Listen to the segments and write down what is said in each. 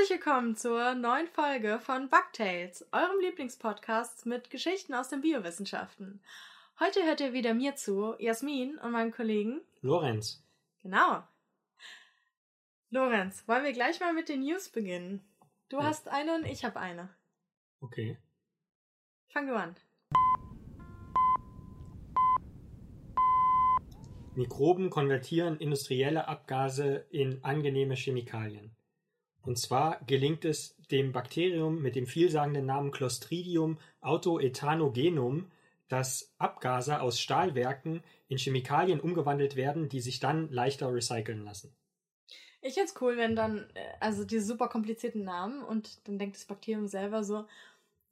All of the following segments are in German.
Herzlich willkommen zur neuen Folge von Bugtails, eurem Lieblingspodcast mit Geschichten aus den Biowissenschaften. Heute hört ihr wieder mir zu, Jasmin und meinem Kollegen Lorenz. Genau. Lorenz, wollen wir gleich mal mit den News beginnen? Du Ja. hast eine und ich habe eine. Okay. Fang du an. Mikroben konvertieren industrielle Abgase in angenehme Chemikalien. Und zwar gelingt es dem Bakterium mit dem vielsagenden Namen Clostridium autoethanogenum, dass Abgase aus Stahlwerken in Chemikalien umgewandelt werden, die sich dann leichter recyceln lassen. Ich find's cool, wenn dann, äh, also diese super komplizierten Namen und dann denkt das Bakterium selber so,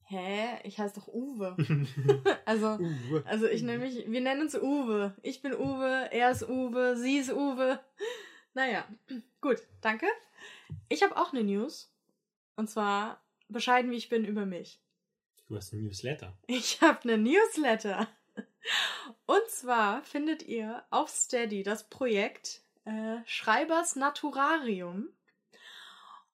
hä, ich heiße doch Uwe. also, Uh, also ich nenne mich, wir nennen uns Uwe. Ich bin Uwe, er ist Uwe, sie ist Uwe. Naja, gut, danke. Ich habe auch eine News. Und zwar bescheiden, wie ich bin über mich. du hast ein Newsletter. Ich habe eine Newsletter. Und zwar findet ihr auf Steady das Projekt äh, Schreibers Naturarium.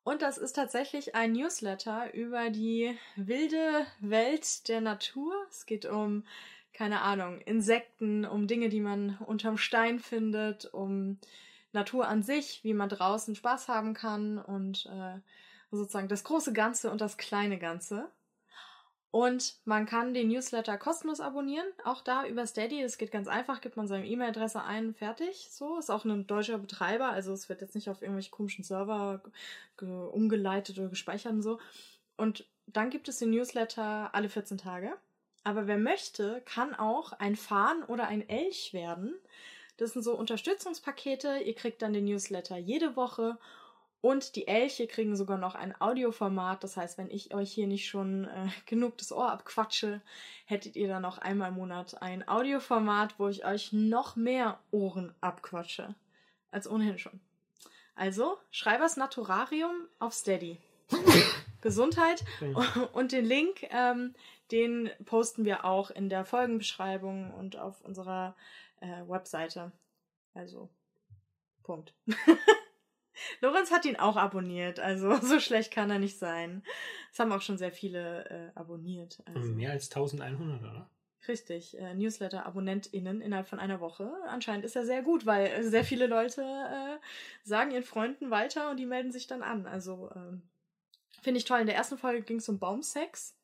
Und das ist tatsächlich ein Newsletter über die wilde Welt der Natur. Es geht um, keine Ahnung, Insekten, um Dinge, die man unterm Stein findet, um Natur an sich, wie man draußen Spaß haben kann und äh, sozusagen das große Ganze und das kleine Ganze. Und man kann den Newsletter kostenlos abonnieren, auch da über Steady. Das geht ganz einfach, gibt man seine E-Mail-Adresse ein, fertig. So, ist auch ein deutscher Betreiber, also es wird jetzt nicht auf irgendwelche komischen Server ge- umgeleitet oder gespeichert und so. Und dann gibt es den Newsletter alle 14 Tage. Aber wer möchte, kann auch ein Farn oder ein Elch werden. Das sind so Unterstützungspakete. Ihr kriegt dann den Newsletter jede Woche und die Elche kriegen sogar noch ein Audioformat. Das heißt, wenn ich euch hier nicht schon äh, genug das Ohr abquatsche, hättet ihr dann noch einmal im Monat ein Audioformat, wo ich euch noch mehr Ohren abquatsche. Als ohnehin schon. Also, Schreibers Naturarium auf Steady. Gesundheit. Und den Link, ähm, den posten wir auch in der Folgenbeschreibung und auf unserer äh, Webseite. Also, Punkt. Lorenz hat ihn auch abonniert, also so schlecht kann er nicht sein. Es haben auch schon sehr viele äh, abonniert. Also. Mehr als 1100, oder? Richtig, äh, Newsletter-AbonnentInnen innerhalb von einer Woche. Anscheinend ist er sehr gut, weil äh, sehr viele Leute äh, sagen ihren Freunden weiter und die melden sich dann an. Also ähm, finde ich toll. In der ersten Folge ging es um Baumsex.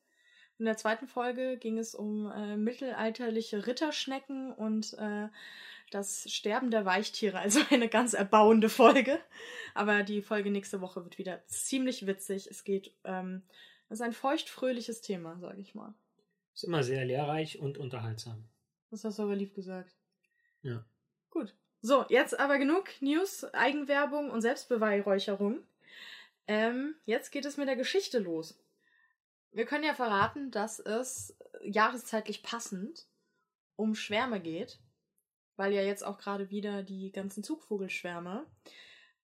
In der zweiten Folge ging es um äh, mittelalterliche Ritterschnecken und äh, das Sterben der Weichtiere. Also eine ganz erbauende Folge. Aber die Folge nächste Woche wird wieder ziemlich witzig. Es geht, ähm, es ist ein feuchtfröhliches Thema, sage ich mal. Ist immer sehr lehrreich und unterhaltsam. Das hast du aber lieb gesagt. Ja. Gut. So, jetzt aber genug News, Eigenwerbung und Selbstbeweihräucherung. Ähm, jetzt geht es mit der Geschichte los. Wir können ja verraten, dass es jahreszeitlich passend um Schwärme geht, weil ja jetzt auch gerade wieder die ganzen Zugvogelschwärme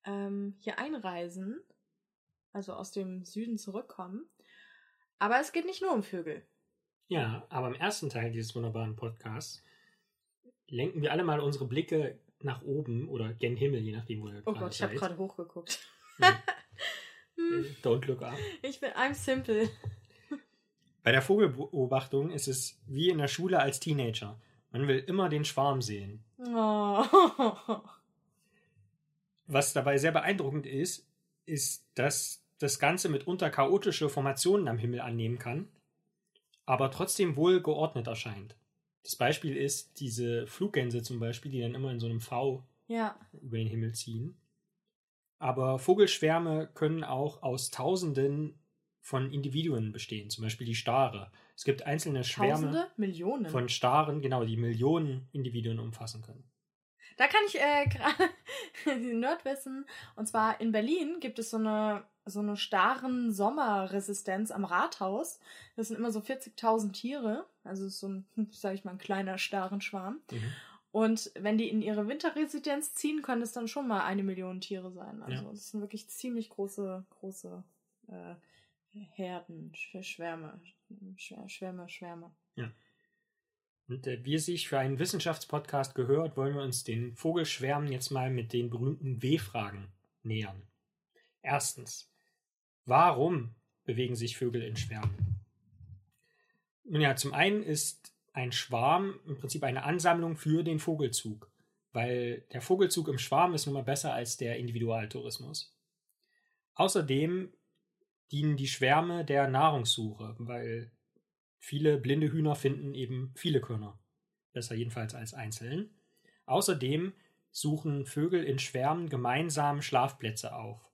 ähm, hier einreisen, also aus dem Süden zurückkommen. Aber es geht nicht nur um Vögel. Ja, aber im ersten Teil dieses wunderbaren Podcasts lenken wir alle mal unsere Blicke nach oben oder gen Himmel, je nachdem, wo ihr Oh Gott, ich habe gerade hochgeguckt. Ja. Hm, Äh, Don't look up. ich bin I'm simple. Bei der Vogelbeobachtung ist es wie in der Schule als Teenager. Man will immer den Schwarm sehen. Oh. Was dabei sehr beeindruckend ist, ist, dass das Ganze mitunter chaotische Formationen am Himmel annehmen kann, aber trotzdem wohl geordnet erscheint. Das Beispiel ist diese Fluggänse zum Beispiel, die dann immer in so einem V Ja, über den Himmel ziehen. Aber Vogelschwärme können auch aus Tausenden von Individuen bestehen, zum Beispiel die Stare. Es gibt einzelne Schwärme Tausende, Millionen. von Staren, genau, die Millionen Individuen umfassen können. Da kann ich äh, gerade Nerdwissen. Und zwar in Berlin gibt es so eine so eine starren Sommerresistenz am Rathaus. Das sind immer so 40.000 Tiere. Also so ein, sage ich mal, ein kleiner starren Schwarm. Mhm. Und wenn die in ihre Winterresidenz ziehen, können es dann schon mal eine Million Tiere sein. Also Ja. das sind wirklich ziemlich große, große äh, Herden, Sch- Schwärme, Schwär- Schwärme, Schwärme. Und äh, wie sich für einen Wissenschaftspodcast gehört, wollen wir uns den Vogelschwärmen jetzt mal mit den berühmten W-Fragen nähern. Erstens, Warum bewegen sich Vögel in Schwärmen? Nun ja, zum einen ist ein Schwarm im Prinzip eine Ansammlung für den Vogelzug, weil der Vogelzug im Schwarm ist nun mal besser als der Individualtourismus. Außerdem dienen die Schwärme der Nahrungssuche, weil viele blinde Hühner finden eben viele Körner. Besser jedenfalls als einzeln. Außerdem suchen Vögel in Schwärmen gemeinsam Schlafplätze auf.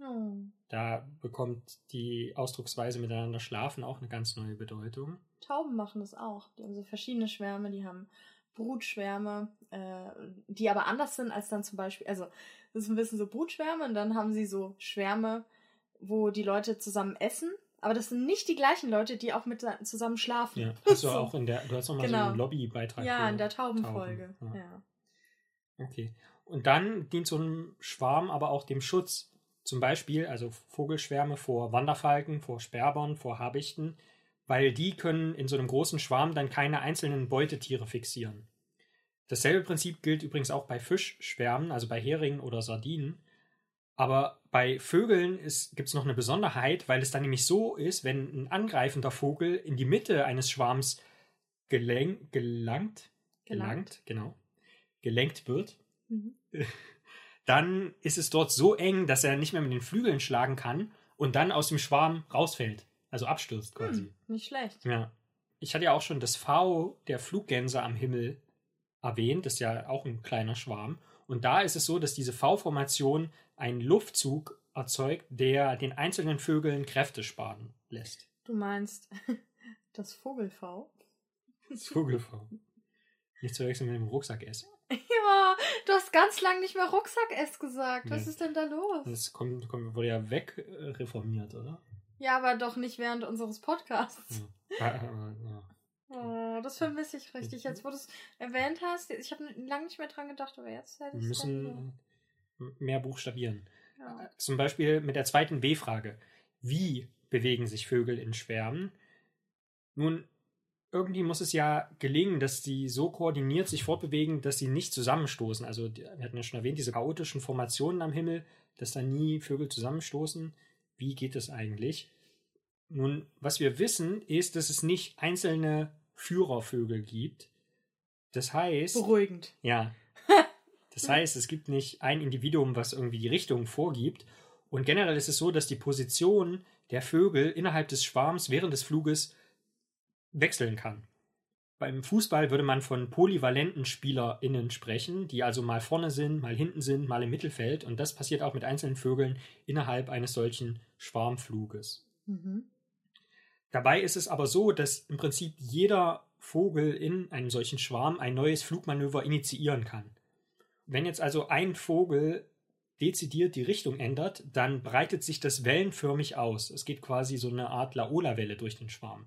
Oh. Da bekommt die Ausdrucksweise miteinander schlafen auch eine ganz neue Bedeutung. Tauben machen das auch. Die haben so verschiedene Schwärme, die haben Brutschwärme, äh, die aber anders sind als dann zum Beispiel, also das ist ein bisschen so Brutschwärme und dann haben sie so Schwärme, wo die Leute zusammen essen. Aber das sind nicht die gleichen Leute, die auch mit zusammen schlafen. Ja, hast du so. auch in der, du hast auch mal genau. so einen Lobbybeitrag. Ja, in der Taubenfolge. Tauben. Ja. ja. Okay. Und dann dient so ein Schwarm aber auch dem Schutz. Zum Beispiel, also Vogelschwärme vor Wanderfalken, vor Sperbern, vor Habichten, weil die können in so einem großen Schwarm dann keine einzelnen Beutetiere fixieren. Dasselbe Prinzip gilt übrigens auch bei Fischschwärmen, also bei Heringen oder Sardinen. Aber bei Vögeln gibt es noch eine Besonderheit, weil es dann nämlich so ist, wenn ein angreifender Vogel in die Mitte eines Schwarms gelenk, gelangt, gelangt, genau, gelenkt wird, mhm. dann ist es dort so eng, dass er nicht mehr mit den Flügeln schlagen kann und dann aus dem Schwarm rausfällt, also abstürzt quasi. Hm, nicht schlecht. Ja. Ich hatte ja auch schon das V der Fluggänse am Himmel erwähnt, das ist ja auch ein kleiner Schwarm. Und da ist es so, dass diese V-Formation einen Luftzug erzeugt, der den einzelnen Vögeln Kräfte sparen lässt. Du meinst das Vogel-V? Das Vogel-V. Nicht zu wechseln mit dem Rucksack-S. Ja, du hast ganz lange nicht mehr Rucksack-S gesagt. Was nee. ist denn da los? Das kommt, kommt, wurde ja wegreformiert, oder? Ja, aber doch nicht während unseres Podcasts. Ja. ja. Oh, das vermisse ich richtig. Jetzt, wo du es erwähnt hast, ich habe lange nicht mehr dran gedacht, aber jetzt hätte ich Wir müssen mehr buchstabieren. Ja. Äh, zum Beispiel mit der zweiten W-Frage. Wie bewegen sich Vögel in Schwärmen? Nun, irgendwie muss es ja gelingen, dass die so koordiniert sich fortbewegen, dass sie nicht zusammenstoßen. Also, wir hatten ja schon erwähnt, diese chaotischen Formationen am Himmel, dass da nie Vögel zusammenstoßen. Wie geht es eigentlich? Nun, was wir wissen, ist, dass es nicht einzelne Führervögel gibt. Das heißt. Beruhigend. Ja. Das heißt, es gibt nicht ein Individuum, was irgendwie die Richtung vorgibt. Und generell ist es so, dass die Position der Vögel innerhalb des Schwarms während des Fluges wechseln kann. Beim Fußball würde man von polyvalenten SpielerInnen sprechen, die also mal vorne sind, mal hinten sind, mal im Mittelfeld. Und das passiert auch mit einzelnen Vögeln innerhalb eines solchen Schwarmfluges. Mhm. Dabei ist es aber so, dass im Prinzip jeder Vogel in einem solchen Schwarm ein neues Flugmanöver initiieren kann. Wenn jetzt also ein Vogel dezidiert die Richtung ändert, dann breitet sich das wellenförmig aus. Es geht quasi so eine Art Laola-Welle durch den Schwarm.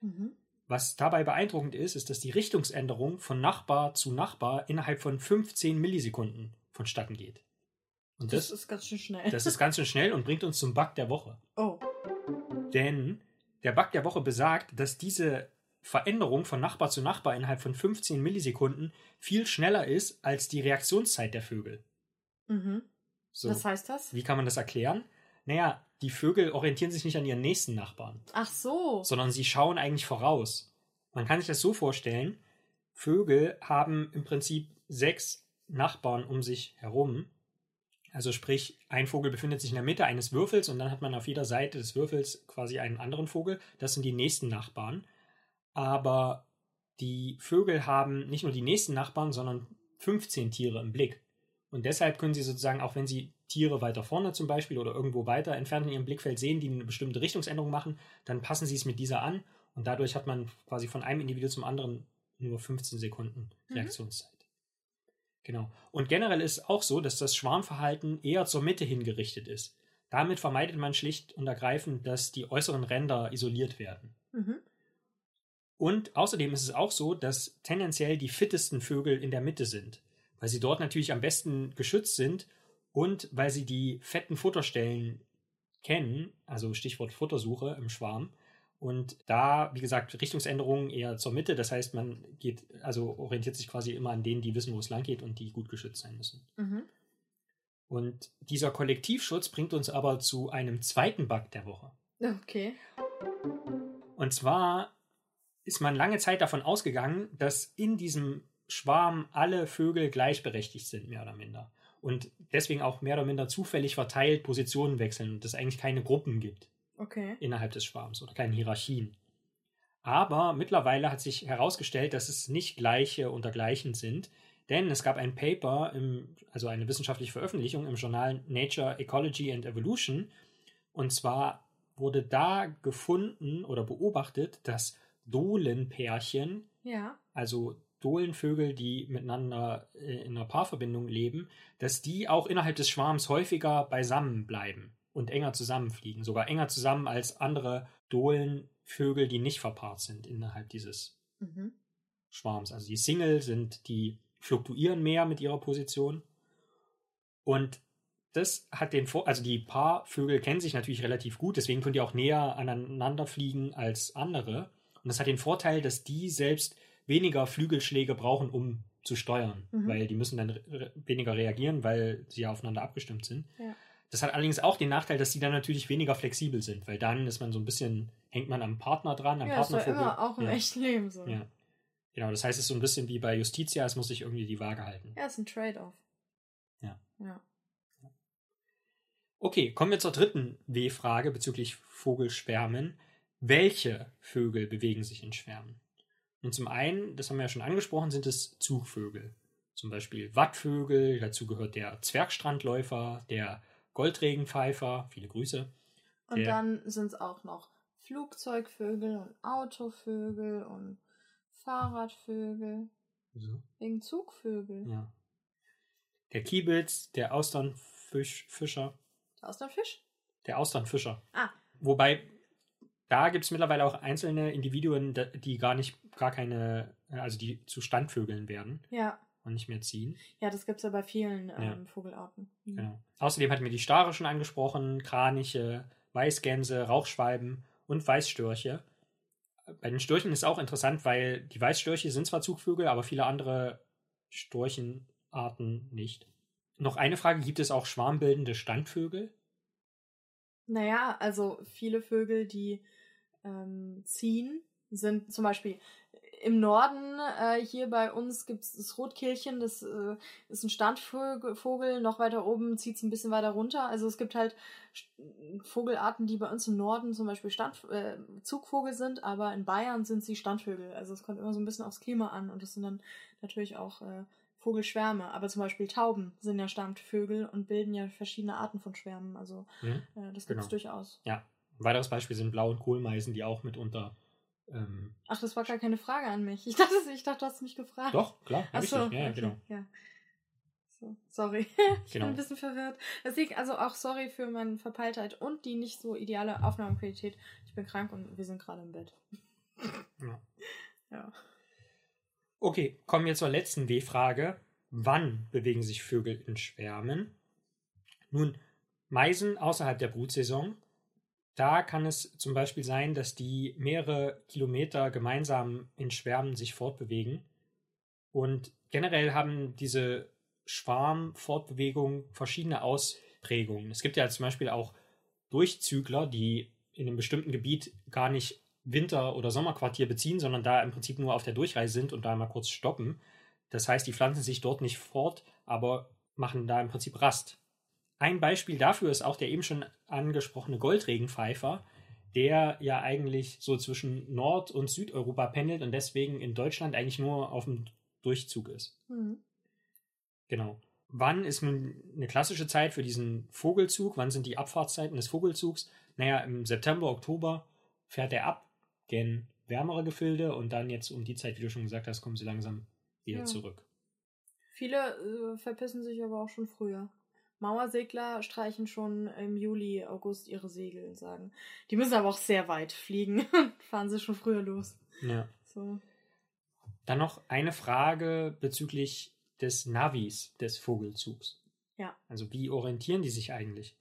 Mhm. Was dabei beeindruckend ist, ist, dass die Richtungsänderung von Nachbar zu Nachbar innerhalb von 15 Millisekunden vonstatten geht. Und das, das ist ganz schön schnell. Das ist ganz schön schnell und bringt uns zum Bug der Woche. Oh. Denn der Bug der Woche besagt, dass diese Veränderung von Nachbar zu Nachbar innerhalb von 15 Millisekunden viel schneller ist als die Reaktionszeit der Vögel. Mhm. So. Was heißt das? Wie kann man das erklären? Naja, die Vögel orientieren sich nicht an ihren nächsten Nachbarn. Ach so. Sondern sie schauen eigentlich voraus. Man kann sich das so vorstellen, Vögel haben im Prinzip sechs Nachbarn um sich herum also sprich, ein Vogel befindet sich in der Mitte eines Würfels und dann hat man auf jeder Seite des Würfels quasi einen anderen Vogel. Das sind die nächsten Nachbarn. Aber die Vögel haben nicht nur die nächsten Nachbarn, sondern 15 Tiere im Blick. Und deshalb können sie sozusagen, auch wenn sie Tiere weiter vorne zum Beispiel oder irgendwo weiter entfernt in ihrem Blickfeld sehen, die eine bestimmte Richtungsänderung machen, dann passen sie es mit dieser an und dadurch hat man quasi von einem Individuum zum anderen nur 15 Sekunden mhm. Genau. Und generell ist auch so, dass das Schwarmverhalten eher zur Mitte hingerichtet ist. Damit vermeidet man schlicht und ergreifend, dass die äußeren Ränder isoliert werden. Mhm. Und außerdem ist es auch so, dass tendenziell die fittesten Vögel in der Mitte sind, weil sie dort natürlich am besten geschützt sind und weil sie die fetten Futterstellen kennen, also Stichwort Futtersuche im Schwarm, und da, wie gesagt, Richtungsänderungen eher zur Mitte. Das heißt, man geht, also orientiert sich quasi immer an denen, die wissen, wo es lang geht und die gut geschützt sein müssen. Mhm. Und dieser Kollektivschutz bringt uns aber zu einem zweiten Bug der Woche. Okay. Und zwar ist man lange Zeit davon ausgegangen, dass in diesem Schwarm alle Vögel gleichberechtigt sind, mehr oder minder. Und deswegen auch mehr oder minder zufällig verteilt Positionen wechseln und es eigentlich keine Gruppen gibt Okay. innerhalb des Schwarms oder keine Hierarchien. Aber mittlerweile hat sich herausgestellt, dass es nicht gleiche unter gleichen sind, denn es gab ein Paper, im, also eine wissenschaftliche Veröffentlichung im Journal Nature Ecology and Evolution. Und zwar wurde da gefunden oder beobachtet, dass Dohlenpärchen, Ja. also Dohlenvögel, die miteinander äh, in einer Paarverbindung leben, dass die auch innerhalb des Schwarms häufiger beisammen bleiben und enger zusammenfliegen, sogar enger zusammen als andere Dohlenvögel, die nicht verpaart sind innerhalb dieses Mhm. Schwarms. Also die Single sind, die fluktuieren mehr mit ihrer Position. Und das hat den Vor also die Paarvögel kennen sich natürlich relativ gut, deswegen können die auch näher aneinander fliegen als andere. Und das hat den Vorteil, dass die selbst weniger Flügelschläge brauchen, um zu steuern, Mhm. weil die müssen dann re weniger reagieren, weil sie ja aufeinander abgestimmt sind. Ja. Das hat allerdings auch den Nachteil, dass die dann natürlich weniger flexibel sind, weil dann ist man so ein bisschen, hängt man am Partner dran, am Ja, Partnervogel. immer auch im ja. echten Leben so. Ja. Genau, das heißt, es ist so ein bisschen wie bei Justitia, es muss sich irgendwie die Waage halten. Ja, ist ein Trade-off. Ja. Ja. Okay, kommen wir zur dritten W-Frage bezüglich Vogelschwärmen. Welche Vögel bewegen sich in Schwärmen? Und zum einen, das haben wir ja schon angesprochen, sind es Zugvögel. Zum Beispiel Wattvögel, dazu gehört der Zwergstrandläufer, der Goldregenpfeifer, viele Grüße. Und Der- dann sind es auch noch Flugzeugvögel und Autovögel und Fahrradvögel. So, Wegen Zugvögel. ja. Der Kiebitz, der Austernfischfischer, Aus der Fisch? der Austernfischer. Ah. Wobei, da gibt es mittlerweile auch einzelne Individuen, die gar nicht, gar keine, also die zu Standvögeln werden Ja. Und nicht mehr ziehen. Ja, das gibt es ja bei vielen ähm, Ja. Vogelarten. Mhm. Genau. Außerdem hatten wir die Stare schon angesprochen, Kraniche, Weißgänse, Rauchschwalben und Weißstörche. Bei den Störchen ist auch interessant, weil die Weißstörche sind zwar Zugvögel, aber viele andere Storchenarten nicht. Noch eine Frage, gibt es auch schwarmbildende Standvögel? Naja, also viele Vögel, die ähm, ziehen, sind zum Beispiel im Norden äh, hier bei uns gibt es das Rotkehlchen, das äh, ist ein Standvogel, Vogel, noch weiter oben zieht es ein bisschen weiter runter. Also es gibt halt Vogelarten, die bei uns im Norden zum Beispiel Stand, äh, Zugvogel sind, aber in Bayern sind sie Standvögel. Also es kommt immer so ein bisschen aufs Klima an und das sind dann natürlich auch äh, Vogelschwärme. Aber zum Beispiel Tauben sind ja Standvögel und bilden ja verschiedene Arten von Schwärmen. Also Hm? äh, das gibt es Genau. durchaus. Ja. Ein weiteres Beispiel sind Blau- und Kohlmeisen, die auch mitunter. Ähm, Ach, das war gar keine Frage an mich. Ich dachte, ich dachte du hast mich gefragt. doch, klar, Ach so, ja, ja, okay, genau. ja. So, sorry. ich Genau. bin ein bisschen verwirrt. Deswegen, also auch sorry für meine Verpeiltheit und die nicht so ideale Aufnahmequalität. Ich bin krank und wir sind gerade im Bett. Ja. Ja. Okay, kommen wir zur letzten W-Frage. Wann bewegen sich Vögel in Schwärmen? Nun, Meisen außerhalb der Brutsaison. Da kann es zum Beispiel sein, dass die mehrere Kilometer gemeinsam in Schwärmen sich fortbewegen. Und generell haben diese Schwarmfortbewegungen verschiedene Ausprägungen. Es gibt ja zum Beispiel auch Durchzügler, die in einem bestimmten Gebiet gar nicht Winter- oder Sommerquartier beziehen, sondern da im Prinzip nur auf der Durchreise sind und da mal kurz stoppen. Das heißt, die pflanzen sich dort nicht fort, aber machen da im Prinzip Rast. Ein Beispiel dafür ist auch der eben schon angesprochene Goldregenpfeifer, der ja eigentlich so zwischen Nord- und Südeuropa pendelt und deswegen in Deutschland eigentlich nur auf dem Durchzug ist. Hm. Genau. Wann ist nun eine klassische Zeit für diesen Vogelzug? Wann sind die Abfahrtszeiten des Vogelzugs? Naja, im September, Oktober fährt er ab gen wärmere Gefilde und dann jetzt um die Zeit, wie du schon gesagt hast, kommen sie langsam wieder Ja. zurück. Viele äh, verpissen sich aber auch schon früher. Mauersegler streichen schon im Juli, August ihre Segel und sagen. Die müssen aber auch sehr weit fliegen. Fahren sie schon früher los. Ja. So. Dann noch eine Frage bezüglich des Navis des Vogelzugs. Ja. Also wie orientieren die sich eigentlich?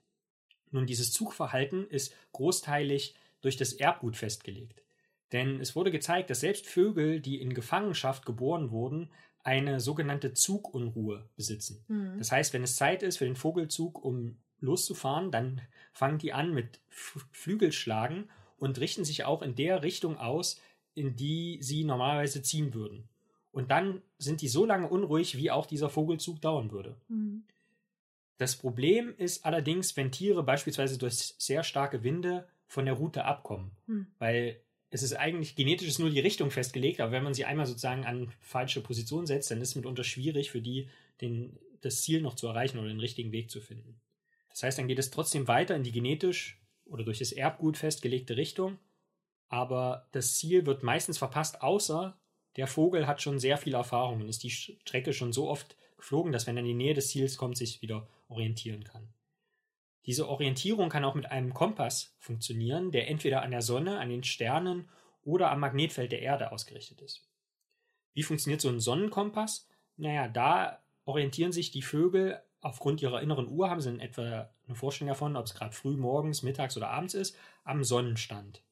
Nun, dieses Zugverhalten ist großteilig durch das Erbgut festgelegt. Denn es wurde gezeigt, dass selbst Vögel, die in Gefangenschaft geboren wurden, eine sogenannte Zugunruhe besitzen. Mhm. Das heißt, wenn es Zeit ist für den Vogelzug, um loszufahren, dann fangen die an mit Flügelschlagen und richten sich auch in der Richtung aus, in die sie normalerweise ziehen würden. Und dann sind die so lange unruhig, wie auch dieser Vogelzug dauern würde. Mhm. Das Problem ist allerdings, wenn Tiere beispielsweise durch sehr starke Winde von der Route abkommen. Hm. Weil es ist eigentlich genetisch ist nur die Richtung festgelegt, aber wenn man sie einmal sozusagen an falsche Position setzt, dann ist es mitunter schwierig für die, den, das Ziel noch zu erreichen oder den richtigen Weg zu finden. Das heißt, dann geht es trotzdem weiter in die genetisch oder durch das Erbgut festgelegte Richtung, aber das Ziel wird meistens verpasst, außer der Vogel hat schon sehr viel Erfahrung und ist die Strecke schon so oft geflogen, dass wenn er in die Nähe des Ziels kommt, sich wieder orientieren kann. Diese Orientierung kann auch mit einem Kompass funktionieren, der entweder an der Sonne, an den Sternen oder am Magnetfeld der Erde ausgerichtet ist. Wie funktioniert so ein Sonnenkompass? Naja, da orientieren sich die Vögel aufgrund ihrer inneren Uhr, haben sie in etwa eine Vorstellung davon, ob es gerade früh morgens, mittags oder abends ist, am Sonnenstand.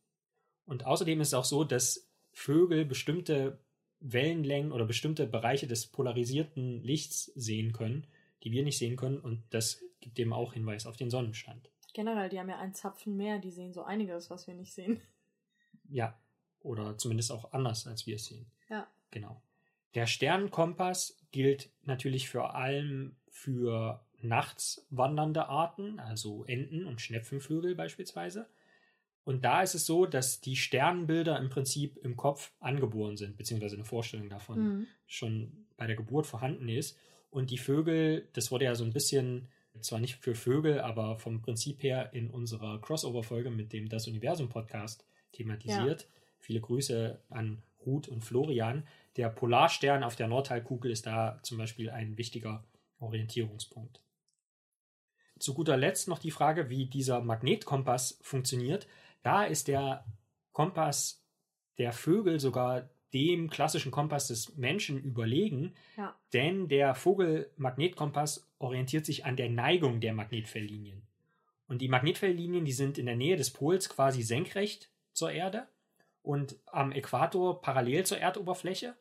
Und außerdem ist es auch so, dass Vögel bestimmte Wellenlängen oder bestimmte Bereiche des polarisierten Lichts sehen können, die wir nicht sehen können. Und das gibt dem auch Hinweis auf den Sonnenstand. Generell, die haben ja einen Zapfen mehr, die sehen so einiges, was wir nicht sehen. Ja, oder zumindest auch anders, als wir es sehen. Ja. Genau. Der Sternenkompass gilt natürlich vor allem für nachts wandernde Arten, also Enten und Schnepfenvögel beispielsweise. Und da ist es so, dass die Sternbilder im Prinzip im Kopf angeboren sind, beziehungsweise eine Vorstellung davon Mhm. schon bei der Geburt vorhanden ist. Und die Vögel, das wurde ja so ein bisschen, zwar nicht für Vögel, aber vom Prinzip her in unserer Crossover-Folge mit dem Das Universum-Podcast thematisiert. Viele Grüße an Ruth und Florian. Der Polarstern auf der Nordhalbkugel ist da zum Beispiel ein wichtiger Orientierungspunkt. Zu guter Letzt noch die Frage, wie dieser Magnetkompass funktioniert. Da ist der Kompass der Vögel sogar dem klassischen Kompass des Menschen überlegen, Ja. denn der Vogelmagnetkompass orientiert sich an der Neigung der Magnetfeldlinien. Und die Magnetfeldlinien, die sind in der Nähe des Pols quasi senkrecht zur Erde und am Äquator parallel zur Erdoberfläche.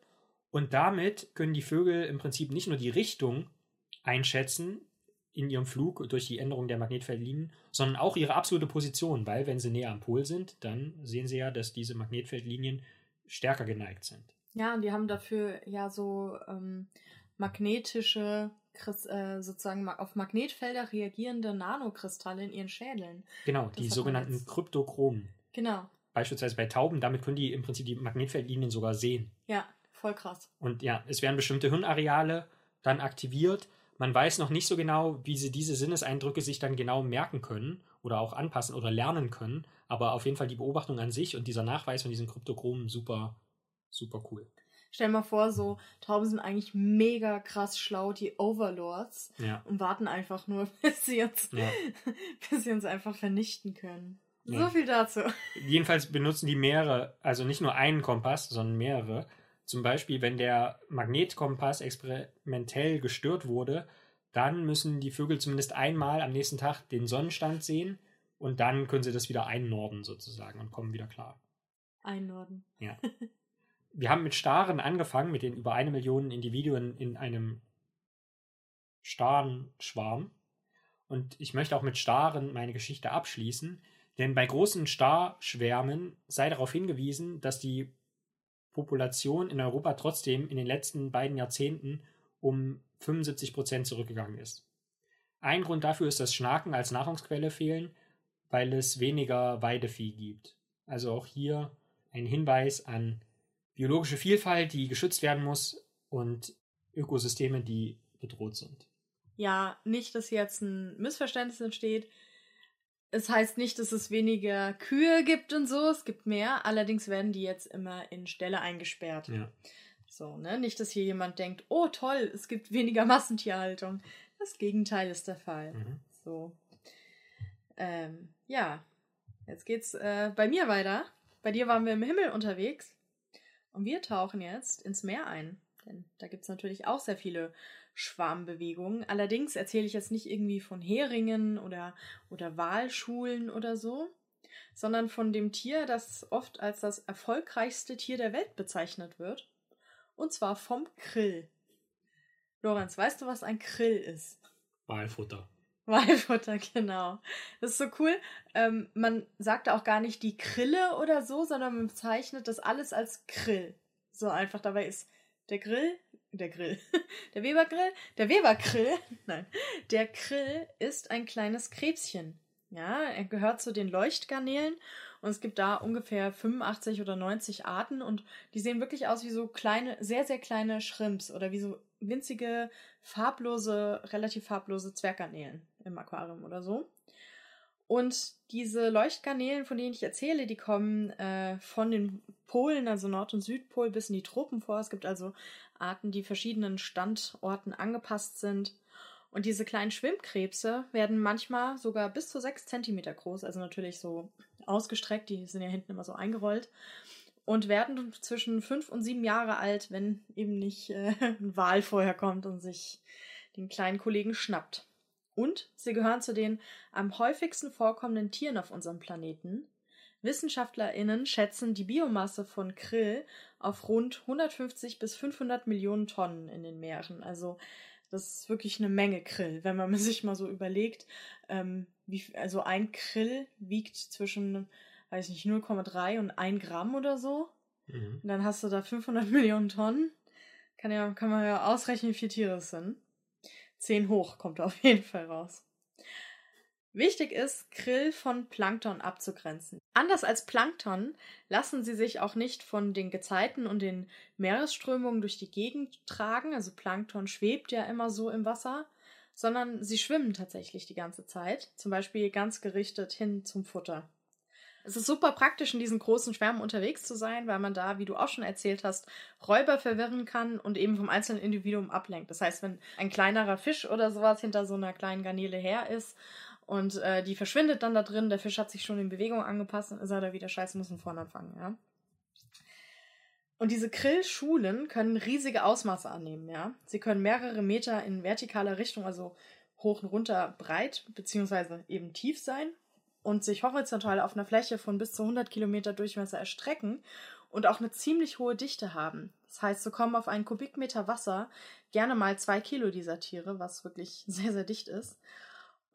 Und damit können die Vögel im Prinzip nicht nur die Richtung einschätzen in ihrem Flug durch die Änderung der Magnetfeldlinien, sondern auch ihre absolute Position, weil wenn sie näher am Pol sind, dann sehen sie ja, dass diese Magnetfeldlinien stärker geneigt sind. Ja, und die haben dafür ja so ähm, magnetische, äh, sozusagen auf Magnetfelder reagierende Nanokristalle in ihren Schädeln. Genau, Das die sogenannten jetzt. Kryptochromen. Genau. Beispielsweise bei Tauben, damit können die im Prinzip die Magnetfeldlinien sogar sehen. Ja, voll krass. Und ja, es werden bestimmte Hirnareale dann aktiviert. Man weiß noch nicht so genau, wie sie diese Sinneseindrücke sich dann genau merken können oder auch anpassen oder lernen können. Aber auf jeden Fall die Beobachtung an sich und dieser Nachweis von diesen Kryptochromen super, super cool. Stell dir mal vor, so Tauben sind eigentlich mega krass schlau, die Overlords, Ja, und warten einfach nur, bis sie uns, ja. bis sie uns einfach vernichten können. Ja. So viel dazu. Jedenfalls benutzen die mehrere, also nicht nur einen Kompass, sondern mehrere. Zum Beispiel, wenn der Magnetkompass experimentell gestört wurde, dann müssen die Vögel zumindest einmal am nächsten Tag den Sonnenstand sehen und dann können sie das wieder einnorden sozusagen und kommen wieder klar. Ein Norden. Ja. Wir haben mit Staren angefangen, mit den über eine Million Individuen in einem Starenschwarm. Und ich möchte auch mit Staren meine Geschichte abschließen, denn bei großen Starschwärmen sei darauf hingewiesen, dass die Population in Europa trotzdem in den letzten beiden Jahrzehnten um 75 Prozent zurückgegangen ist. Ein Grund dafür ist, dass Schnaken als Nahrungsquelle fehlen, weil es weniger Weidevieh gibt. Also auch hier ein Hinweis an biologische Vielfalt, die geschützt werden muss und Ökosysteme, die bedroht sind. Ja, nicht, dass jetzt ein Missverständnis entsteht. Es heißt nicht, dass es weniger Kühe gibt und so, es gibt mehr. Allerdings werden die jetzt immer in Ställe eingesperrt. Ja. So, ne? Nicht, dass hier jemand denkt, oh toll, es gibt weniger Massentierhaltung. Das Gegenteil ist der Fall. Mhm. So. Ähm, ja. Jetzt geht's äh, bei mir weiter. Bei dir waren wir im Himmel unterwegs. Und wir tauchen jetzt ins Meer ein. Denn da gibt's natürlich auch sehr viele Schwarmbewegungen. Allerdings erzähle ich jetzt nicht irgendwie von Heringen oder, oder Walschulen oder so, sondern von dem Tier, das oft als das erfolgreichste Tier der Welt bezeichnet wird. Und zwar vom Krill. Lorenz, weißt du, was ein Krill ist? Walfutter. Walfutter, genau. Das ist so cool. Ähm, man sagt auch gar nicht die Krille oder so, sondern man bezeichnet das alles als Krill. So einfach. Dabei ist der Grill, der Grill, der Webergrill, der Webergrill, nein, der Krill ist ein kleines Krebschen. Ja, er gehört zu den Leuchtgarnelen und es gibt da ungefähr 85 oder 90 Arten und die sehen wirklich aus wie so kleine, sehr, sehr kleine Shrimps oder wie so winzige, farblose, relativ farblose Zwerggarnelen im Aquarium oder so. Und diese Leuchtgarnelen, von denen ich erzähle, die kommen äh, von den Polen, also Nord- und Südpol, bis in die Tropen vor. Es gibt also Arten, die verschiedenen Standorten angepasst sind. Und diese kleinen Schwimmkrebse werden manchmal sogar bis zu sechs Zentimeter groß, also natürlich so ausgestreckt, die sind ja hinten immer so eingerollt. Und werden zwischen fünf und sieben Jahre alt, wenn eben nicht äh, ein Wal vorher kommt und sich den kleinen Kollegen schnappt. Und sie gehören zu den am häufigsten vorkommenden Tieren auf unserem Planeten. WissenschaftlerInnen schätzen die Biomasse von Krill auf rund 150 bis 500 Millionen Tonnen in den Meeren. Also das ist wirklich eine Menge Krill, wenn man sich mal so überlegt. Ähm, wie, also ein Krill wiegt zwischen, weiß nicht, 0,3 und 1 Gramm oder so. Mhm. Und dann hast du da 500 Millionen Tonnen. Kann, ja, kann man ja ausrechnen, wie viele Tiere es sind. 10 hoch kommt auf jeden Fall raus. Wichtig ist, Krill von Plankton abzugrenzen. Anders als Plankton lassen sie sich auch nicht von den Gezeiten und den Meeresströmungen durch die Gegend tragen. Also Plankton schwebt ja immer so im Wasser, sondern sie schwimmen tatsächlich die ganze Zeit. Zum Beispiel ganz gerichtet hin zum Futter. Es ist super praktisch, in diesen großen Schwärmen unterwegs zu sein, weil man da, wie du auch schon erzählt hast, Räuber verwirren kann und eben vom einzelnen Individuum ablenkt. Das heißt, wenn ein kleinerer Fisch oder sowas hinter so einer kleinen Garnele her ist und äh, die verschwindet dann da drin, der Fisch hat sich schon in Bewegung angepasst und ist er da wieder scheiße, muss von vorne anfangen, ja. Und diese Krillschulen können riesige Ausmaße annehmen, ja. Sie können mehrere Meter in vertikaler Richtung, also hoch und runter breit, beziehungsweise eben tief sein und sich horizontal auf einer Fläche von bis zu 100 Kilometer Durchmesser erstrecken und auch eine ziemlich hohe Dichte haben. Das heißt, so kommen auf einen Kubikmeter Wasser gerne mal zwei Kilo dieser Tiere, was wirklich sehr, sehr dicht ist.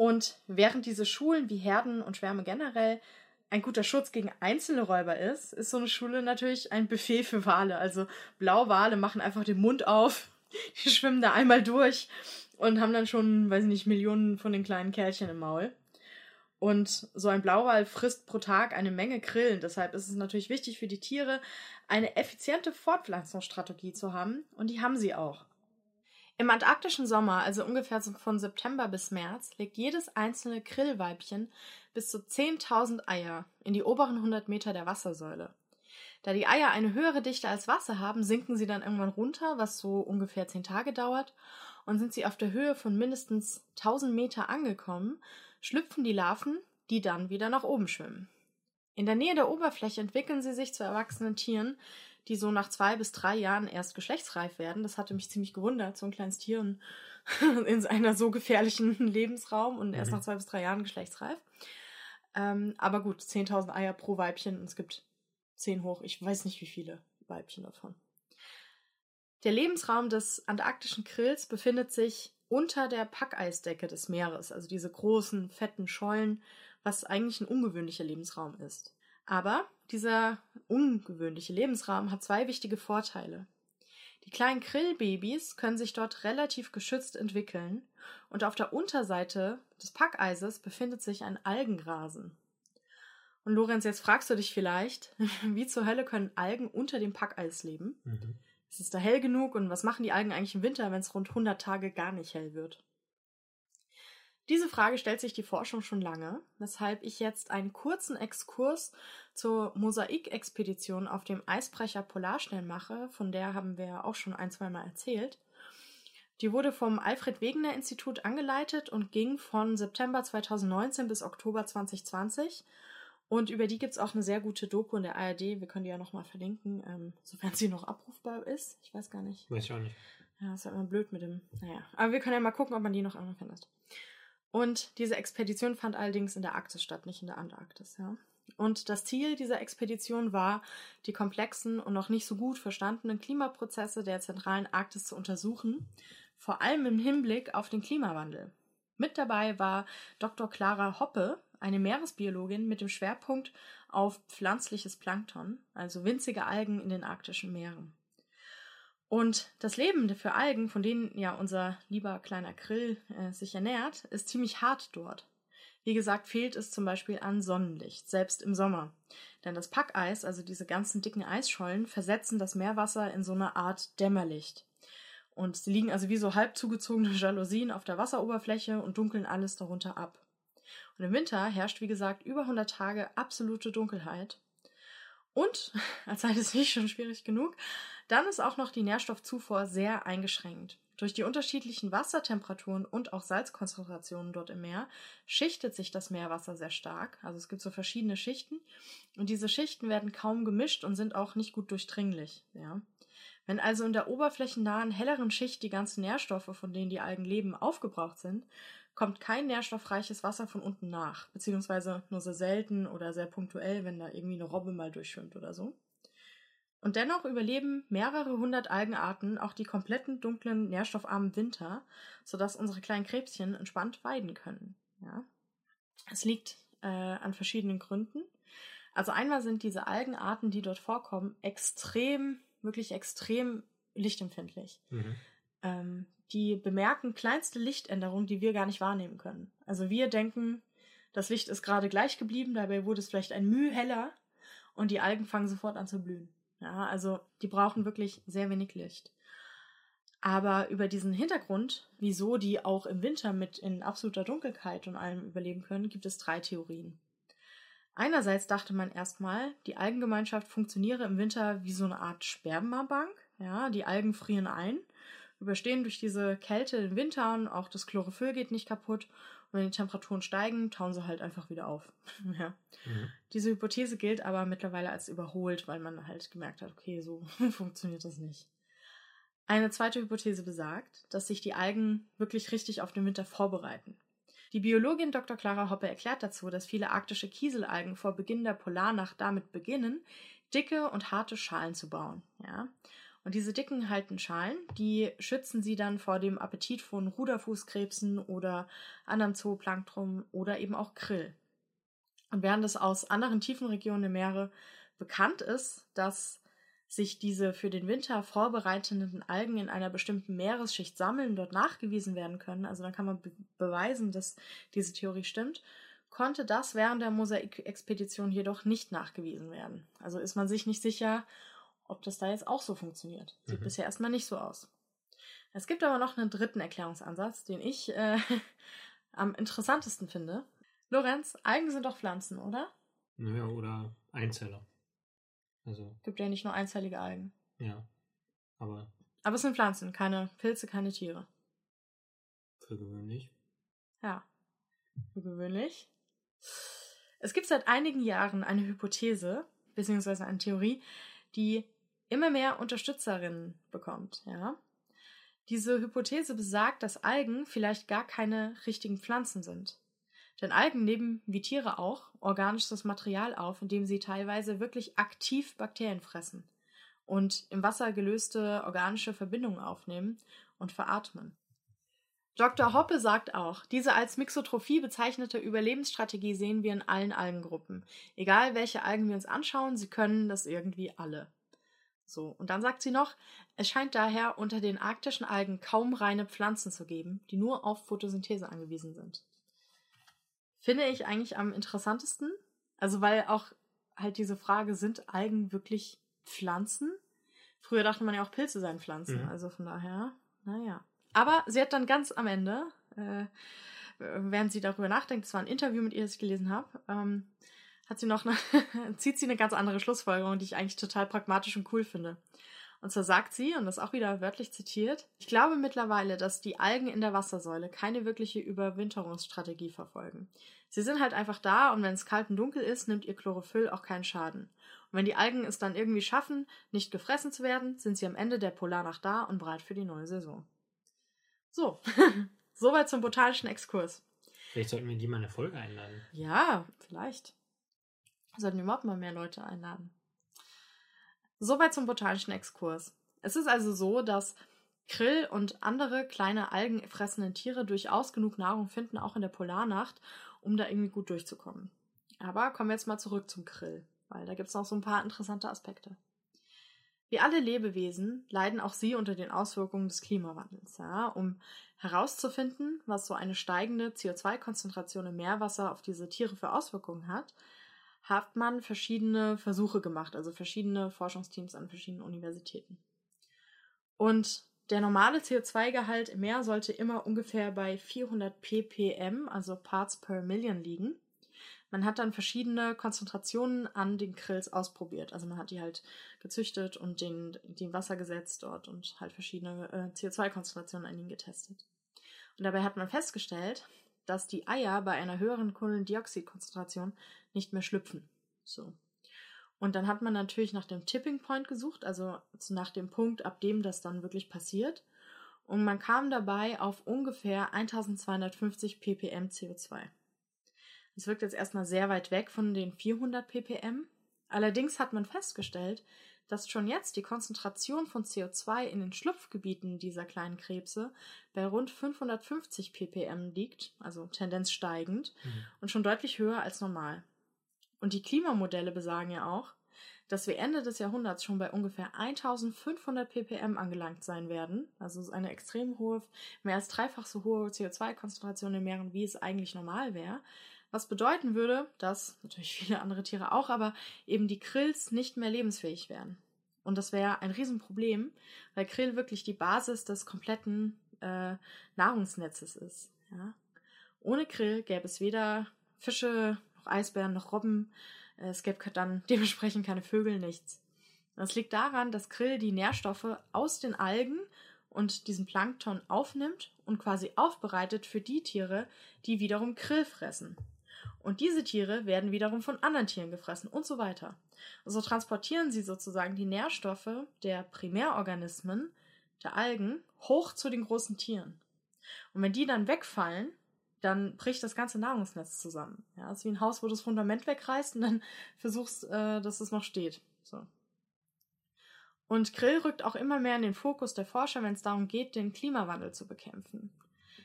Und während diese Schulen wie Herden und Schwärme generell ein guter Schutz gegen einzelne Räuber ist, ist so eine Schule natürlich ein Buffet für Wale. Also Blauwale machen einfach den Mund auf, die schwimmen da einmal durch und haben dann schon, weiß ich nicht, Millionen von den kleinen Kerlchen im Maul. Und so ein Blauwal frisst pro Tag eine Menge Grillen. Deshalb ist es natürlich wichtig für die Tiere, eine effiziente Fortpflanzungsstrategie zu haben. Und die haben sie auch. Im antarktischen Sommer, also ungefähr von September bis März, legt jedes einzelne Grillweibchen bis zu 10.000 Eier in die oberen 100 Meter der Wassersäule. Da die Eier eine höhere Dichte als Wasser haben, sinken sie dann irgendwann runter, was so ungefähr 10 Tage dauert. Und sind sie auf der Höhe von mindestens 1000 Meter angekommen, schlüpfen die Larven, die dann wieder nach oben schwimmen. In der Nähe der Oberfläche entwickeln sie sich zu erwachsenen Tieren, die so nach zwei bis drei Jahren erst geschlechtsreif werden. Das hatte mich ziemlich gewundert, so ein kleines Tier in einer so gefährlichen Lebensraum und erst mhm. nach zwei bis drei Jahren geschlechtsreif. Ähm, aber gut, 10.000 Eier pro Weibchen und es gibt zehn hoch. Ich weiß nicht, wie viele Weibchen davon. Der Lebensraum des antarktischen Krills befindet sich unter der Packeisdecke des Meeres, also diese großen, fetten Schollen, was eigentlich ein ungewöhnlicher Lebensraum ist. Aber dieser ungewöhnliche Lebensraum hat zwei wichtige Vorteile. Die kleinen Krillbabys können sich dort relativ geschützt entwickeln und auf der Unterseite des Packeises befindet sich ein Algengrasen. Und Lorenz, jetzt fragst du dich vielleicht, wie zur Hölle können Algen unter dem Packeis leben? Mhm. Ist es da hell genug und was machen die Algen eigentlich im Winter, wenn es rund 100 Tage gar nicht hell wird? Diese Frage stellt sich die Forschung schon lange, weshalb ich jetzt einen kurzen Exkurs zur Mosaikexpedition auf dem Eisbrecher Polarstern mache, von der haben wir auch schon ein, zwei Mal erzählt. Die wurde vom Alfred Wegener Institut angeleitet und ging von September 2019 bis Oktober 2020 und über die gibt es auch eine sehr gute Doku in der ARD. Wir können die ja nochmal verlinken, ähm, sofern sie noch abrufbar ist. Ich weiß gar nicht. Weiß ich auch nicht. Ja, ist ja immer blöd mit dem. Naja. Aber wir können ja mal gucken, ob man die noch irgendwann findet. Und diese Expedition fand allerdings in der Arktis statt, nicht in der Antarktis, ja. Und das Ziel dieser Expedition war, die komplexen und noch nicht so gut verstandenen Klimaprozesse der zentralen Arktis zu untersuchen, vor allem im Hinblick auf den Klimawandel. Mit dabei war Dr. Clara Hoppe, eine Meeresbiologin mit dem Schwerpunkt auf pflanzliches Plankton, also winzige Algen in den arktischen Meeren. Und das Leben für Algen, von denen ja unser lieber kleiner Krill äh, sich ernährt, ist ziemlich hart dort. Wie gesagt, fehlt es zum Beispiel an Sonnenlicht, selbst im Sommer. Denn das Packeis, also diese ganzen dicken Eisschollen, versetzen das Meerwasser in so eine Art Dämmerlicht. Und sie liegen also wie so halb zugezogene Jalousien auf der Wasseroberfläche und dunkeln alles darunter ab. Und im Winter herrscht, wie gesagt, über 100 Tage absolute Dunkelheit. Und, als sei es nicht schon schwierig genug, dann ist auch noch die Nährstoffzufuhr sehr eingeschränkt. Durch die unterschiedlichen Wassertemperaturen und auch Salzkonzentrationen dort im Meer schichtet sich das Meerwasser sehr stark. Also es gibt so verschiedene Schichten und diese Schichten werden kaum gemischt und sind auch nicht gut durchdringlich. Ja. Wenn also in der oberflächennahen, helleren Schicht die ganzen Nährstoffe, von denen die Algen leben, aufgebraucht sind, kommt kein nährstoffreiches Wasser von unten nach, beziehungsweise nur sehr selten oder sehr punktuell, wenn da irgendwie eine Robbe mal durchschwimmt oder so. Und dennoch überleben mehrere hundert Algenarten auch die kompletten dunklen, nährstoffarmen Winter, sodass unsere kleinen Krebschen entspannt weiden können. Ja? Es liegt äh, an verschiedenen Gründen. Also einmal sind diese Algenarten, die dort vorkommen, extrem, wirklich extrem lichtempfindlich. Mhm. Ähm, die bemerken kleinste Lichtänderungen, die wir gar nicht wahrnehmen können. Also wir denken, das Licht ist gerade gleich geblieben, dabei wurde es vielleicht ein Mühe heller und die Algen fangen sofort an zu blühen. Ja, also die brauchen wirklich sehr wenig Licht. Aber über diesen Hintergrund, wieso die auch im Winter mit in absoluter Dunkelheit und allem überleben können, gibt es drei Theorien. Einerseits dachte man erstmal, die Algengemeinschaft funktioniere im Winter wie so eine Art Spermabank. Ja, die Algen frieren ein überstehen durch diese Kälte den Winter und auch das Chlorophyll geht nicht kaputt. Und wenn die Temperaturen steigen, tauen sie halt einfach wieder auf. ja. Mhm. Diese Hypothese gilt aber mittlerweile als überholt, weil man halt gemerkt hat, okay, so funktioniert das nicht. Eine zweite Hypothese besagt, dass sich die Algen wirklich richtig auf den Winter vorbereiten. Die Biologin Dr. Clara Hoppe erklärt dazu, dass viele arktische Kieselalgen vor Beginn der Polarnacht damit beginnen, dicke und harte Schalen zu bauen. Ja? Und diese dicken halten Schalen, die schützen sie dann vor dem Appetit von Ruderfußkrebsen oder anderem Zooplankton oder eben auch Krill. Und während es aus anderen tiefen Regionen der Meere bekannt ist, dass sich diese für den Winter vorbereitenden Algen in einer bestimmten Meeresschicht sammeln, dort nachgewiesen werden können, also dann kann man be beweisen, dass diese Theorie stimmt, konnte das während der Mosaikexpedition jedoch nicht nachgewiesen werden. Also ist man sich nicht sicher, ob das da jetzt auch so funktioniert. Sieht mhm. bisher erstmal nicht so aus. Es gibt aber noch einen dritten Erklärungsansatz, den ich äh, am interessantesten finde. Lorenz, Algen sind doch Pflanzen, oder? Naja, oder Einzeller. Also. Gibt ja nicht nur einzellige Algen. Ja. Aber. Aber es sind Pflanzen, keine Pilze, keine Tiere. Für gewöhnlich. Ja. Für gewöhnlich. Es gibt seit einigen Jahren eine Hypothese, beziehungsweise eine Theorie, die immer mehr Unterstützerinnen bekommt, ja. Diese Hypothese besagt, dass Algen vielleicht gar keine richtigen Pflanzen sind. Denn Algen nehmen, wie Tiere auch, organisches Material auf, indem sie teilweise wirklich aktiv Bakterien fressen und im Wasser gelöste organische Verbindungen aufnehmen und veratmen. Dr. Hoppe sagt auch, diese als Mixotrophie bezeichnete Überlebensstrategie sehen wir in allen Algengruppen. Egal welche Algen wir uns anschauen, sie können das irgendwie alle. So, und dann sagt sie noch, es scheint daher unter den arktischen Algen kaum reine Pflanzen zu geben, die nur auf Photosynthese angewiesen sind. Finde ich eigentlich am interessantesten. Also, weil auch halt diese Frage, sind Algen wirklich Pflanzen? Früher dachte man ja auch, Pilze seien Pflanzen. Mhm. Also von daher, naja. Aber sie hat dann ganz am Ende, äh, während sie darüber nachdenkt, das war ein Interview mit ihr, das ich gelesen habe, ähm, hat sie noch eine, zieht sie eine ganz andere Schlussfolgerung, die ich eigentlich total pragmatisch und cool finde. Und zwar sagt sie, und das auch wieder wörtlich zitiert, ich glaube mittlerweile, dass die Algen in der Wassersäule keine wirkliche Überwinterungsstrategie verfolgen. Sie sind halt einfach da und wenn es kalt und dunkel ist, nimmt ihr Chlorophyll auch keinen Schaden. Und wenn die Algen es dann irgendwie schaffen, nicht gefressen zu werden, sind sie am Ende der Polarnacht da und bereit für die neue Saison. So, soweit zum botanischen Exkurs. Vielleicht sollten wir die mal eine Folge einladen. Ja, vielleicht. sollten wir überhaupt mal mehr Leute einladen. Soweit zum botanischen Exkurs. Es ist also so, dass Krill und andere kleine algenfressende Tiere durchaus genug Nahrung finden, auch in der Polarnacht, um da irgendwie gut durchzukommen. Aber kommen wir jetzt mal zurück zum Krill, weil da gibt es noch so ein paar interessante Aspekte. Wie alle Lebewesen leiden auch sie unter den Auswirkungen des Klimawandels. Ja? Um herauszufinden, was so eine steigende CO2-Konzentration im Meerwasser auf diese Tiere für Auswirkungen hat, hat man verschiedene Versuche gemacht, also verschiedene Forschungsteams an verschiedenen Universitäten. Und der normale CO2-Gehalt im Meer sollte immer ungefähr bei 400 ppm, also Parts per Million, liegen. Man hat dann verschiedene Konzentrationen an den Krills ausprobiert. Also man hat die halt gezüchtet und den, die Wasser gesetzt dort und halt verschiedene äh, CO2-Konzentrationen an ihnen getestet. Und dabei hat man festgestellt, dass die Eier bei einer höheren Kohlendioxidkonzentration nicht mehr schlüpfen. So. Und dann hat man natürlich nach dem Tipping Point gesucht, also nach dem Punkt, ab dem das dann wirklich passiert. Und man kam dabei auf ungefähr 1250 ppm CO2. Das wirkt jetzt erstmal sehr weit weg von den 400 ppm. Allerdings hat man festgestellt, dass schon jetzt die Konzentration von CO2 in den Schlupfgebieten dieser kleinen Krebse bei rund 550 ppm liegt, also Tendenz steigend, mhm. und schon deutlich höher als normal. Und die Klimamodelle besagen ja auch, dass wir Ende des Jahrhunderts schon bei ungefähr 1500 ppm angelangt sein werden. Also eine extrem hohe, mehr als dreifach so hohe CO2-Konzentration in Meeren, wie es eigentlich normal wäre. Was bedeuten würde, dass natürlich viele andere Tiere auch, aber eben die Krills nicht mehr lebensfähig wären. Und das wäre ein Riesenproblem, weil Krill wirklich die Basis des kompletten äh, Nahrungsnetzes ist. Ja? Ohne Krill gäbe es weder Fische, noch Eisbären, noch Robben. Es gäbe dann dementsprechend keine Vögel, nichts. Das liegt daran, dass Krill die Nährstoffe aus den Algen und diesen Plankton aufnimmt und quasi aufbereitet für die Tiere, die wiederum Krill fressen. Und diese Tiere werden wiederum von anderen Tieren gefressen und so weiter. So transportieren sie sozusagen die Nährstoffe der Primärorganismen, der Algen, hoch zu den großen Tieren. Und wenn die dann wegfallen, dann bricht das ganze Nahrungsnetz zusammen. Ja, ist wie ein Haus, wo das Fundament wegreißt und dann versuchst, äh, dass es noch steht. So. Und Grill rückt auch immer mehr in den Fokus der Forscher, wenn es darum geht, den Klimawandel zu bekämpfen.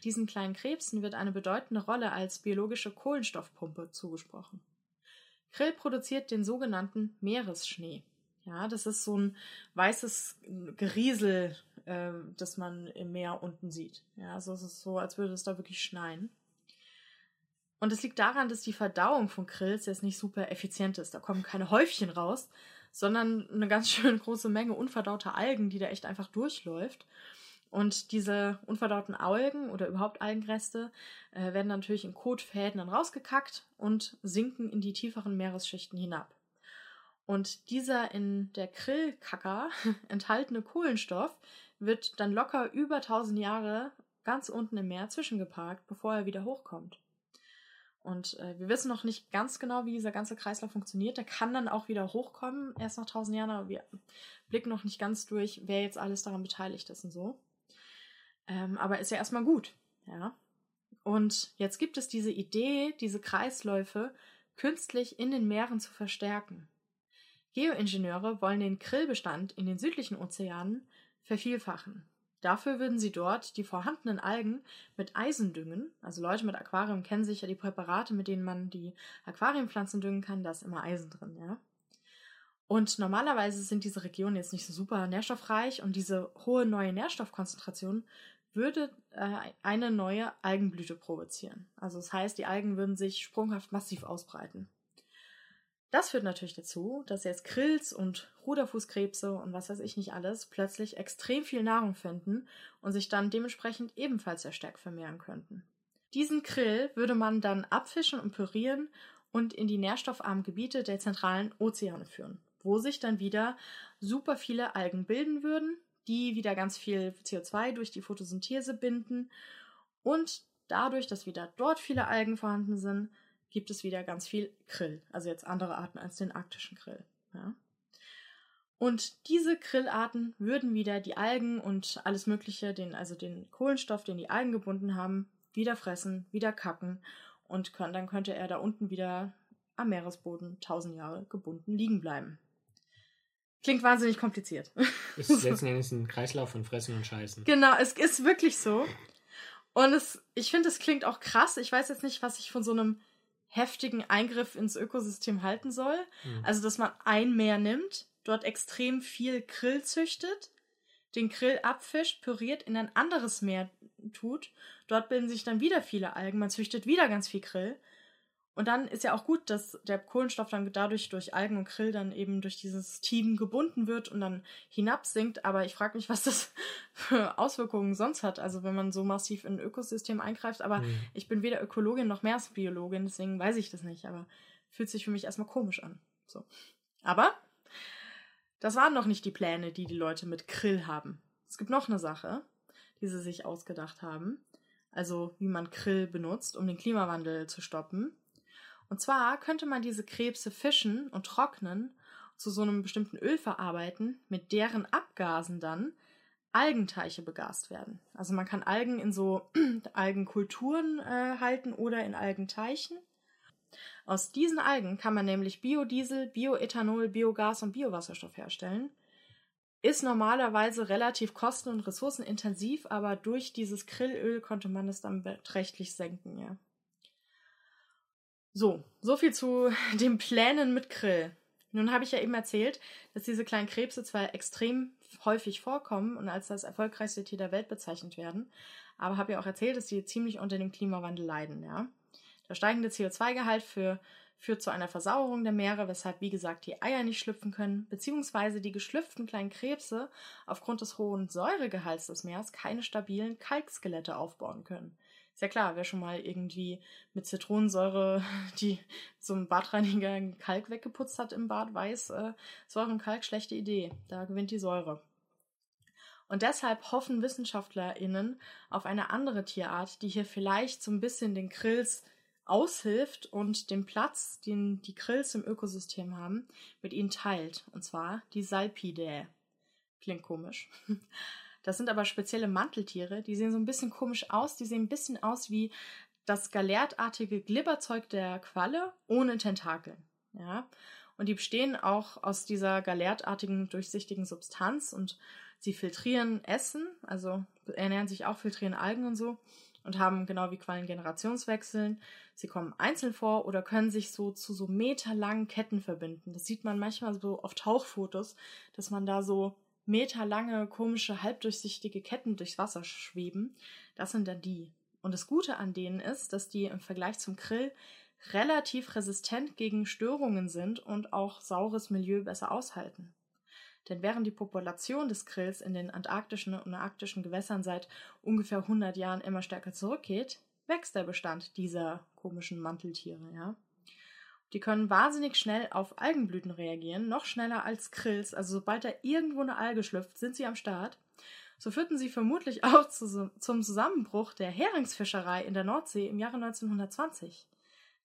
Diesen kleinen Krebsen wird eine bedeutende Rolle als biologische Kohlenstoffpumpe zugesprochen. Krill produziert den sogenannten Meeresschnee. Ja, das ist so ein weißes Geriesel, äh, das man im Meer unten sieht. Ja, also es ist so, als würde es da wirklich schneien. Und es liegt daran, dass die Verdauung von Krills jetzt nicht super effizient ist. Da kommen keine Häufchen raus, sondern eine ganz schön große Menge unverdauter Algen, die da echt einfach durchläuft. Und diese unverdauten Algen oder überhaupt Algenreste äh, werden natürlich in Kotfäden dann rausgekackt und sinken in die tieferen Meeresschichten hinab. Und dieser in der Krillkacker enthaltene Kohlenstoff wird dann locker über 1000 Jahre ganz unten im Meer zwischengeparkt, bevor er wieder hochkommt. Und äh, wir wissen noch nicht ganz genau, wie dieser ganze Kreislauf funktioniert. Der kann dann auch wieder hochkommen, erst nach 1000 Jahren, aber wir blicken noch nicht ganz durch, wer jetzt alles daran beteiligt ist und so. Ähm, aber ist ja erstmal gut, ja. Und jetzt gibt es diese Idee, diese Kreisläufe künstlich in den Meeren zu verstärken. Geoingenieure wollen den Krillbestand in den südlichen Ozeanen vervielfachen. Dafür würden sie dort die vorhandenen Algen mit Eisen düngen. Also Leute mit Aquarium kennen sicher die Präparate, mit denen man die Aquariumpflanzen düngen kann. Da ist immer Eisen drin, ja. Und normalerweise sind diese Regionen jetzt nicht so super nährstoffreich und diese hohe neue Nährstoffkonzentration würde äh, eine neue Algenblüte provozieren. Also das heißt, die Algen würden sich sprunghaft massiv ausbreiten. Das führt natürlich dazu, dass jetzt Krills und Ruderfußkrebse und was weiß ich nicht alles plötzlich extrem viel Nahrung finden und sich dann dementsprechend ebenfalls sehr stark vermehren könnten. Diesen Krill würde man dann abfischen und pürieren und in die nährstoffarmen Gebiete der zentralen Ozeane führen, wo sich dann wieder super viele Algen bilden würden die wieder ganz viel CO2 durch die Photosynthese binden. Und dadurch, dass wieder dort viele Algen vorhanden sind, gibt es wieder ganz viel Krill. Also jetzt andere Arten als den arktischen Krill. Ja. Und diese Krillarten würden wieder die Algen und alles Mögliche, den, also den Kohlenstoff, den die Algen gebunden haben, wieder fressen, wieder kacken und können, dann könnte er da unten wieder am Meeresboden tausend Jahre gebunden liegen bleiben. Klingt wahnsinnig kompliziert. Es ist letzten Endes ein Kreislauf von Fressen und Scheißen. Genau, es ist wirklich so. Und es, ich finde, es klingt auch krass. Ich weiß jetzt nicht, was ich von so einem heftigen Eingriff ins Ökosystem halten soll. Mhm. Also, dass man ein Meer nimmt, dort extrem viel Krill züchtet, den Krill abfischt, püriert, in ein anderes Meer tut. Dort bilden sich dann wieder viele Algen. Man züchtet wieder ganz viel Krill. Und dann ist ja auch gut, dass der Kohlenstoff dann dadurch durch Algen und Krill dann eben durch dieses Team gebunden wird und dann hinabsinkt. Aber ich frage mich, was das für Auswirkungen sonst hat. Also wenn man so massiv in ein Ökosystem eingreift. Aber Mhm. ich bin weder Ökologin noch Meeresbiologin, deswegen weiß ich das nicht. Aber fühlt sich für mich erstmal komisch an. So. Aber das waren noch nicht die Pläne, die die Leute mit Krill haben. Es gibt noch eine Sache, die sie sich ausgedacht haben. Also wie man Krill benutzt, um den Klimawandel zu stoppen. Und zwar könnte man diese Krebse fischen und trocknen, zu so einem bestimmten Öl verarbeiten, mit deren Abgasen dann Algenteiche begast werden. Also man kann Algen in so Algenkulturen äh, halten oder in Algenteichen. Aus diesen Algen kann man nämlich Biodiesel, Bioethanol, Biogas und Biowasserstoff herstellen. Ist normalerweise relativ kosten- und ressourcenintensiv, aber durch dieses Krillöl konnte man es dann beträchtlich senken, ja. So, so viel zu den Plänen mit Krill. Nun habe ich ja eben erzählt, dass diese kleinen Krebse zwar extrem häufig vorkommen und als das erfolgreichste Tier der Welt bezeichnet werden, aber habe ja auch erzählt, dass sie ziemlich unter dem Klimawandel leiden, ja. Der steigende CO2-Gehalt für, führt zu einer Versauerung der Meere, weshalb, wie gesagt, die Eier nicht schlüpfen können, beziehungsweise die geschlüpften kleinen Krebse aufgrund des hohen Säuregehalts des Meeres keine stabilen Kalkskelette aufbauen können. Ist ja klar, wer schon mal irgendwie mit Zitronensäure die ein Badreiniger Kalk weggeputzt hat im Bad, weiß, äh, Säure und Kalk, schlechte Idee. Da gewinnt die Säure. Und deshalb hoffen WissenschaftlerInnen auf eine andere Tierart, die hier vielleicht so ein bisschen den Krills aushilft und den Platz, den die Krills im Ökosystem haben, mit ihnen teilt. Und zwar die Salpidae. Klingt komisch. Das sind aber spezielle Manteltiere, die sehen so ein bisschen komisch aus. Die sehen ein bisschen aus wie das galertartige Glibberzeug der Qualle ohne Tentakeln. Ja. Und die bestehen auch aus dieser galertartigen, durchsichtigen Substanz und sie filtrieren Essen, also ernähren sich auch, filtrieren Algen und so und haben genau wie Quallen Generationswechseln. Sie kommen einzeln vor oder können sich so zu so meterlangen Ketten verbinden. Das sieht man manchmal so auf Tauchfotos, dass man da so meterlange, komische, halbdurchsichtige Ketten durchs Wasser schweben. Das sind dann die. Und das Gute an denen ist, dass die im Vergleich zum Krill relativ resistent gegen Störungen sind und auch saures Milieu besser aushalten. Denn während die Population des Krills in den antarktischen und arktischen Gewässern seit ungefähr 100 Jahren immer stärker zurückgeht, wächst der Bestand dieser komischen Manteltiere, ja. Die können wahnsinnig schnell auf Algenblüten reagieren, noch schneller als Krills. Also sobald da irgendwo eine Alge schlüpft, sind sie am Start. So führten sie vermutlich auch zu, zum Zusammenbruch der Heringsfischerei in der Nordsee im Jahre 1920.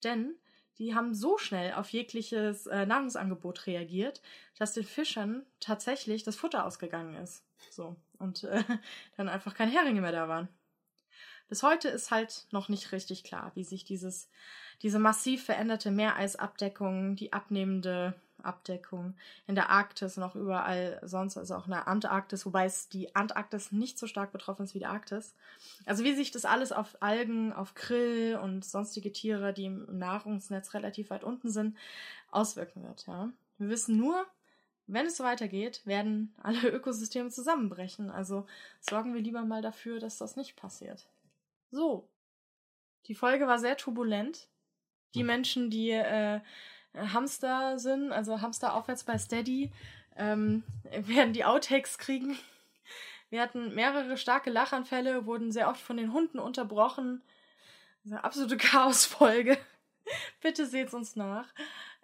Denn die haben so schnell auf jegliches äh, Nahrungsangebot reagiert, dass den Fischern tatsächlich das Futter ausgegangen ist. So. Und äh, dann einfach keine Heringe mehr da waren. Bis heute ist halt noch nicht richtig klar, wie sich dieses, diese massiv veränderte Meereisabdeckung, die abnehmende Abdeckung in der Arktis auch überall sonst, also auch in der Antarktis, wobei es die Antarktis nicht so stark betroffen ist wie die Arktis. Also wie sich das alles auf Algen, auf Krill und sonstige Tiere, die im Nahrungsnetz relativ weit unten sind, auswirken wird. Ja. Wir wissen nur, wenn es so weitergeht, werden alle Ökosysteme zusammenbrechen. Also sorgen wir lieber mal dafür, dass das nicht passiert. So. Die Folge war sehr turbulent. Die Menschen, die äh, Hamster sind, also Hamster aufwärts bei Steady, ähm, werden die Outtakes kriegen. Wir hatten mehrere starke Lachanfälle, wurden sehr oft von den Hunden unterbrochen. Das ist eine absolute Chaosfolge. Bitte seht's uns nach.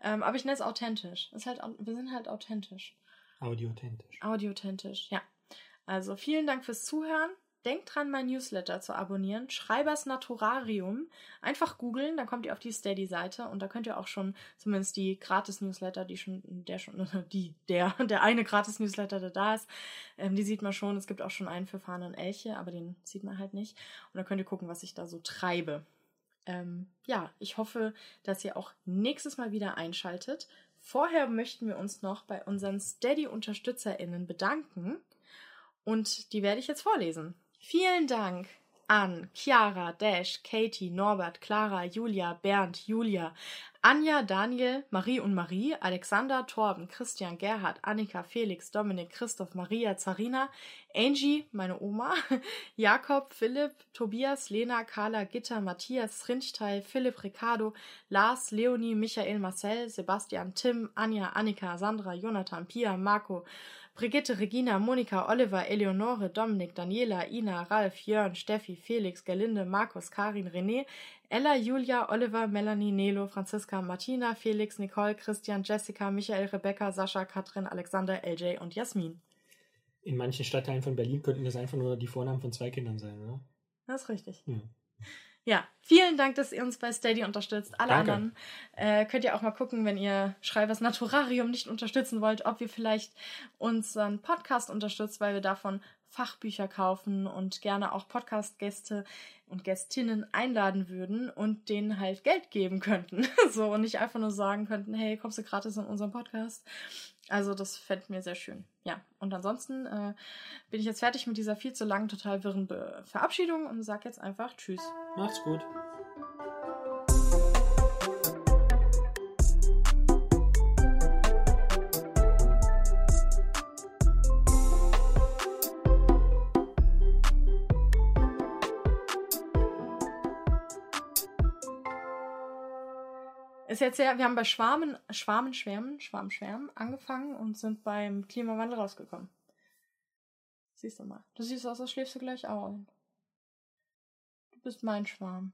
Ähm, aber ich nenne es authentisch. Ist halt, wir sind halt authentisch. Audiauthentisch. Audiauthentisch, ja. Also vielen Dank fürs Zuhören. Denkt dran, mein Newsletter zu abonnieren. Schreibers Naturarium. Einfach googeln, dann kommt ihr auf die Steady-Seite und da könnt ihr auch schon zumindest die Gratis-Newsletter, die schon, der schon, die, der, der eine Gratis-Newsletter, der da ist, ähm, die sieht man schon. Es gibt auch schon einen für Fahne und Elche, aber den sieht man halt nicht. Und dann könnt ihr gucken, was ich da so treibe. ähm, ja, ich hoffe, dass ihr auch nächstes Mal wieder einschaltet. Vorher möchten wir uns noch bei unseren Steady-UnterstützerInnen bedanken und die werde ich jetzt vorlesen. Vielen Dank an Chiara, Dash, Katie, Norbert, Clara, Julia, Bernd, Julia, Anja, Daniel, Marie und Marie, Alexander, Torben, Christian, Gerhard, Annika, Felix, Dominik, Christoph, Maria, Zarina, Angie, meine Oma, Jakob, Philipp, Tobias, Lena, Carla, Gitter, Matthias, Rindsteil, Philipp, Ricardo, Lars, Leonie, Michael, Marcel, Sebastian, Tim, Anja, Annika, Sandra, Jonathan, Pia, Marco, Brigitte, Regina, Monika, Oliver, Eleonore, Dominik, Daniela, Ina, Ralf, Jörn, Steffi, Felix, Gerlinde, Markus, Karin, René, Ella, Julia, Oliver, Melanie, Nelo, Franziska, Martina, Felix, Nicole, Christian, Jessica, Michael, Rebecca, Sascha, Katrin, Alexander, LJ und Jasmin. In manchen Stadtteilen von Berlin könnten das einfach nur die Vornamen von zwei Kindern sein, oder? Das ist richtig. Ja. Ja, vielen Dank, dass ihr uns bei Steady unterstützt. Alle Danke. anderen äh, könnt ihr auch mal gucken, wenn ihr Schreibers Naturarium nicht unterstützen wollt, ob ihr vielleicht unseren Podcast unterstützt, weil wir davon Fachbücher kaufen und gerne auch Podcast-Gäste und Gästinnen einladen würden und denen halt Geld geben könnten. so und nicht einfach nur sagen könnten, hey, kommst du gratis in unseren Podcast? Also das fände mir sehr schön. Ja, und ansonsten äh, bin ich jetzt fertig mit dieser viel zu langen, total wirren Be Verabschiedung und sag jetzt einfach Tschüss. Macht's gut. Ist jetzt ja, wir haben bei Schwarmen, Schwarmen, Schwärmen, Schwarm, Schwärmen angefangen und sind beim Klimawandel rausgekommen. Siehst du mal. Du siehst aus, als schläfst du gleich auch ein. Du bist mein Schwarm.